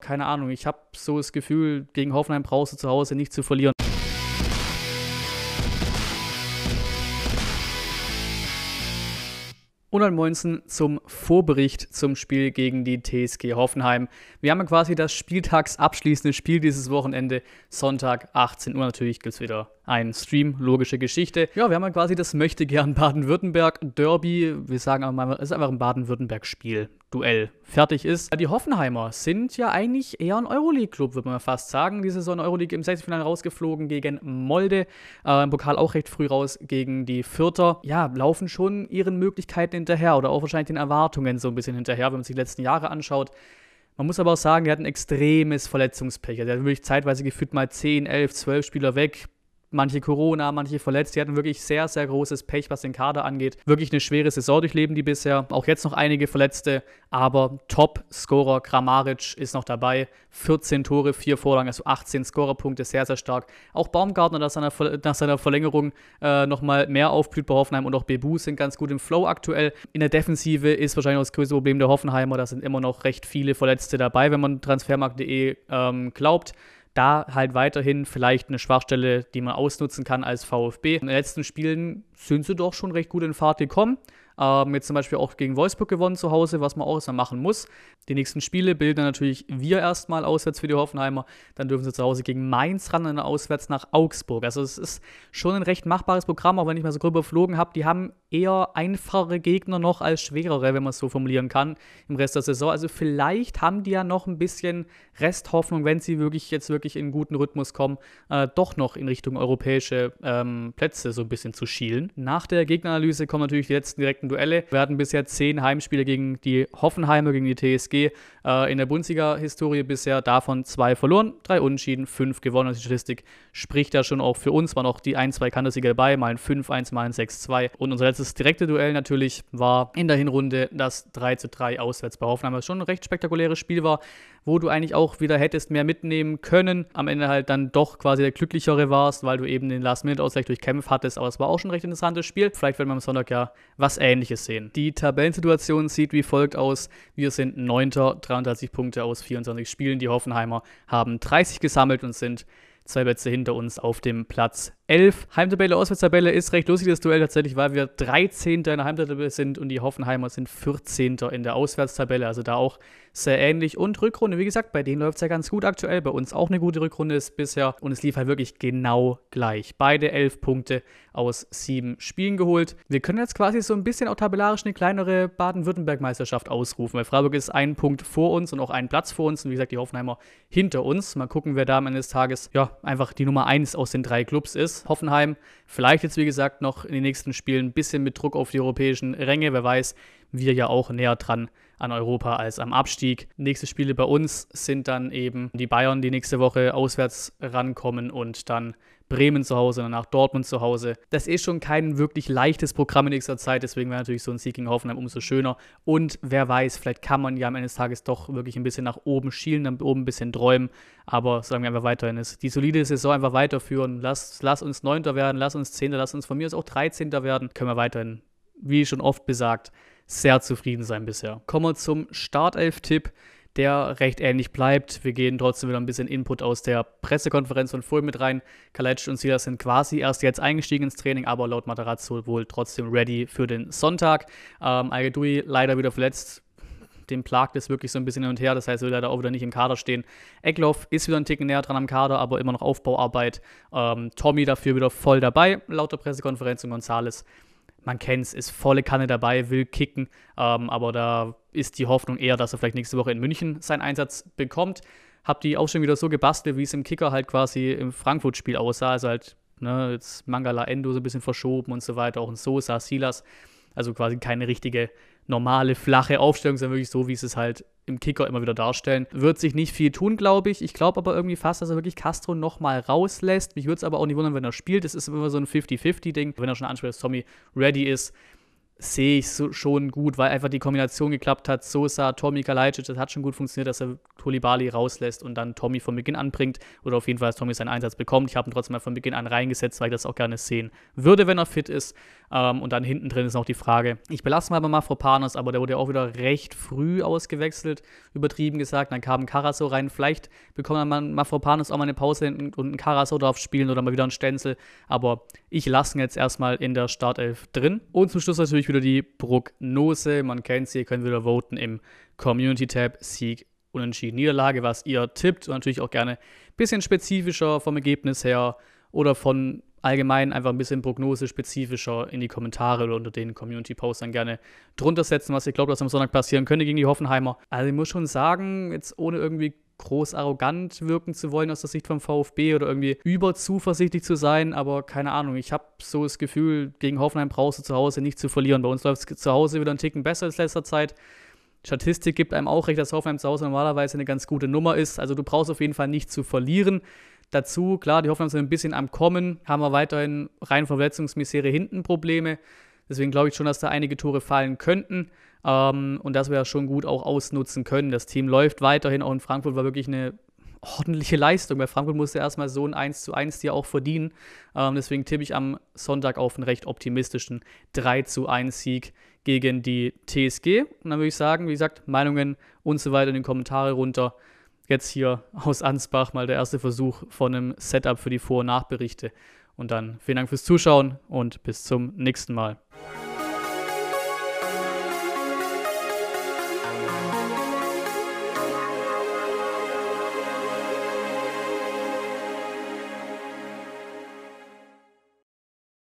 keine Ahnung, ich habe so das Gefühl, gegen Hoffenheim brauchst du zu Hause nicht zu verlieren. Und dann Moinsen zum Vorbericht zum Spiel gegen die TSG Hoffenheim. Wir haben ja quasi das Spieltagsabschließende Spiel dieses Wochenende, Sonntag 18 Uhr. Natürlich gibt es wieder einen Stream, logische Geschichte. Ja, wir haben ja quasi das möchte gern Baden-Württemberg-Derby. Wir sagen aber mal, es ist einfach ein Baden-Württemberg-Spiel. Duell fertig ist. Die Hoffenheimer sind ja eigentlich eher ein Euroleague-Club, würde man fast sagen. Diese Saison Euroleague im Sechzehnfinale rausgeflogen gegen Molde. Äh, Im Pokal auch recht früh raus gegen die Vierter. Ja, laufen schon ihren Möglichkeiten hinterher oder auch wahrscheinlich den Erwartungen so ein bisschen hinterher, wenn man sich die letzten Jahre anschaut. Man muss aber auch sagen, er hat ein extremes Verletzungspech. Er hat wirklich zeitweise gefühlt mal 10, 11, 12 Spieler weg manche Corona, manche verletzt. Die hatten wirklich sehr, sehr großes Pech, was den Kader angeht. Wirklich eine schwere Saison durchleben die bisher. Auch jetzt noch einige Verletzte, aber Top-Scorer Kramaric ist noch dabei. 14 Tore, 4 Vorlagen, also 18 Scorerpunkte, sehr, sehr stark. Auch Baumgartner nach seiner, nach seiner Verlängerung äh, nochmal mehr aufblüht bei Hoffenheim und auch Bebu sind ganz gut im Flow aktuell. In der Defensive ist wahrscheinlich das größte Problem der Hoffenheimer. Da sind immer noch recht viele Verletzte dabei, wenn man transfermarkt.de ähm, glaubt da halt weiterhin vielleicht eine Schwachstelle, die man ausnutzen kann als VfB. In den letzten Spielen sind sie doch schon recht gut in Fahrt gekommen. Ähm, jetzt zum Beispiel auch gegen Wolfsburg gewonnen zu Hause, was man auch erstmal machen muss. Die nächsten Spiele bilden natürlich wir erstmal auswärts für die Hoffenheimer. Dann dürfen sie zu Hause gegen Mainz ran und dann auswärts nach Augsburg. Also es ist schon ein recht machbares Programm, auch wenn ich mal so gröber geflogen habe. Die haben eher einfachere Gegner noch als schwerere, wenn man es so formulieren kann, im Rest der Saison. Also vielleicht haben die ja noch ein bisschen Resthoffnung, wenn sie wirklich jetzt wirklich in einen guten Rhythmus kommen, äh, doch noch in Richtung europäische ähm, Plätze so ein bisschen zu schielen. Nach der Gegneranalyse kommen natürlich die letzten direkten direkten Duelle. Wir hatten bisher zehn Heimspiele gegen die Hoffenheimer, gegen die TSG. Äh, in der Bundesliga-Historie bisher davon zwei verloren, drei Unentschieden, fünf gewonnen. die Statistik spricht ja schon auch für uns. Waren auch die ein, zwei Kantersieger dabei, mal ein 5-1, mal ein 6-2. Und unser letztes direkte Duell natürlich war in der Hinrunde das 3-3 auswärts bei Hoffenheim, was schon ein recht spektakuläres Spiel war wo du eigentlich auch wieder hättest mehr mitnehmen können. Am Ende halt dann doch quasi der glücklichere warst, weil du eben den Last-Minute-Ausgleich durch Kämpf hattest. Aber es war auch schon ein recht interessantes Spiel. Vielleicht werden wir am Sonntag ja was Ähnliches sehen. Die Tabellensituation sieht wie folgt aus. Wir sind 9. 33 Punkte aus 24 Spielen. Die Hoffenheimer haben 30 gesammelt und sind zwei Plätze hinter uns auf dem Platz 11. Heimtabelle, Auswärtstabelle ist recht lustig, das Duell tatsächlich, weil wir 13. in der Heimtabelle sind und die Hoffenheimer sind 14. in der Auswärtstabelle. Also da auch sehr ähnlich. Und Rückrunde, wie gesagt, bei denen läuft es ja ganz gut aktuell. Bei uns auch eine gute Rückrunde ist bisher. Und es lief halt wirklich genau gleich. Beide 11 Punkte aus sieben Spielen geholt. Wir können jetzt quasi so ein bisschen auch tabellarisch eine kleinere Baden-Württemberg-Meisterschaft ausrufen, weil Freiburg ist ein Punkt vor uns und auch einen Platz vor uns. Und wie gesagt, die Hoffenheimer hinter uns. Mal gucken, wer da am Ende des Tages ja einfach die Nummer 1 aus den drei Clubs ist. Hoffenheim vielleicht jetzt, wie gesagt, noch in den nächsten Spielen ein bisschen mit Druck auf die europäischen Ränge. Wer weiß, wir ja auch näher dran an Europa als am Abstieg. Nächste Spiele bei uns sind dann eben die Bayern, die nächste Woche auswärts rankommen und dann Bremen zu Hause, danach Dortmund zu Hause. Das ist schon kein wirklich leichtes Programm in nächster Zeit, deswegen wäre natürlich so ein Sieg gegen Hoffenheim umso schöner. Und wer weiß, vielleicht kann man ja am Ende des Tages doch wirklich ein bisschen nach oben schielen, dann oben ein bisschen träumen. Aber sagen wir einfach weiterhin, ist die solide Saison einfach weiterführen. Lass, lass uns Neunter werden, lass uns Zehnter, lass uns von mir aus auch Dreizehnter werden. Können wir weiterhin, wie schon oft besagt, sehr zufrieden sein bisher. Kommen wir zum Startelf-Tipp, der recht ähnlich bleibt. Wir gehen trotzdem wieder ein bisschen Input aus der Pressekonferenz von vorhin mit rein. Kalec und Silas sind quasi erst jetzt eingestiegen ins Training, aber laut Materazzo wohl trotzdem ready für den Sonntag. Ähm, al leider wieder verletzt, dem plagt es wirklich so ein bisschen hin und her. Das heißt, er will leider auch wieder nicht im Kader stehen. Eckloff ist wieder ein Ticken näher dran am Kader, aber immer noch Aufbauarbeit. Ähm, Tommy dafür wieder voll dabei, laut der Pressekonferenz und Gonzales man kennt es, ist volle Kanne dabei, will kicken, ähm, aber da ist die Hoffnung eher, dass er vielleicht nächste Woche in München seinen Einsatz bekommt. Hab die auch schon wieder so gebastelt, wie es im Kicker halt quasi im Frankfurt-Spiel aussah. Also halt, ne, jetzt Mangala Endo so ein bisschen verschoben und so weiter, auch ein Sosa, Silas. Also quasi keine richtige normale, flache Aufstellung, sondern wirklich so, wie es halt im Kicker immer wieder darstellen. Wird sich nicht viel tun, glaube ich. Ich glaube aber irgendwie fast, dass er wirklich Castro nochmal rauslässt. Mich würde es aber auch nicht wundern, wenn er spielt. Das ist immer so ein 50-50-Ding. Wenn er schon anspricht, dass Tommy ready ist, sehe ich so schon gut, weil einfach die Kombination geklappt hat. Sosa, Tommy, Kalajdzic, das hat schon gut funktioniert, dass er Tolibali rauslässt und dann Tommy von Beginn an bringt oder auf jeden Fall, dass Tommy seinen Einsatz bekommt. Ich habe ihn trotzdem mal von Beginn an reingesetzt, weil ich das auch gerne sehen würde, wenn er fit ist. Ähm, und dann hinten drin ist noch die Frage, ich belasse mal bei Mafropanos, aber der wurde ja auch wieder recht früh ausgewechselt, übertrieben gesagt. Dann kam Karaso rein. Vielleicht bekommt man Mafropanos auch mal eine Pause und einen Karaso drauf spielen oder mal wieder einen Stenzel. Aber ich lasse ihn jetzt erstmal in der Startelf drin. Und zum Schluss natürlich wieder die Prognose. Man kennt sie, ihr könnt wieder voten im Community-Tab. Sieg, Unentschieden, Niederlage, was ihr tippt. Und natürlich auch gerne ein bisschen spezifischer vom Ergebnis her oder von allgemein einfach ein bisschen prognosespezifischer in die Kommentare oder unter den Community-Posts dann gerne drunter setzen, was ihr glaubt, was am Sonntag passieren könnte gegen die Hoffenheimer. Also ich muss schon sagen, jetzt ohne irgendwie groß arrogant wirken zu wollen aus der Sicht vom VfB oder irgendwie überzuversichtlich zu sein, aber keine Ahnung, ich habe so das Gefühl, gegen Hoffenheim brauchst du zu Hause nicht zu verlieren. Bei uns läuft es zu Hause wieder einen Ticken besser als letzter Zeit. Statistik gibt einem auch recht, dass Hoffenheim zu Hause normalerweise eine ganz gute Nummer ist. Also du brauchst auf jeden Fall nicht zu verlieren. Dazu, klar, die Hoffenheim sind ein bisschen am Kommen, haben wir weiterhin rein Verletzungsmisere hinten Probleme. Deswegen glaube ich schon, dass da einige Tore fallen könnten ähm, und dass wir das schon gut auch ausnutzen können. Das Team läuft weiterhin, auch in Frankfurt war wirklich eine ordentliche Leistung. Bei Frankfurt musste erstmal so ein 1 zu 1 dir auch verdienen. Ähm, deswegen tippe ich am Sonntag auf einen recht optimistischen 3 zu 1 Sieg gegen die TSG. Und dann würde ich sagen, wie gesagt, Meinungen und so weiter in den Kommentare runter jetzt hier aus Ansbach mal der erste Versuch von einem Setup für die Vor- und Nachberichte. Und dann vielen Dank fürs Zuschauen und bis zum nächsten Mal.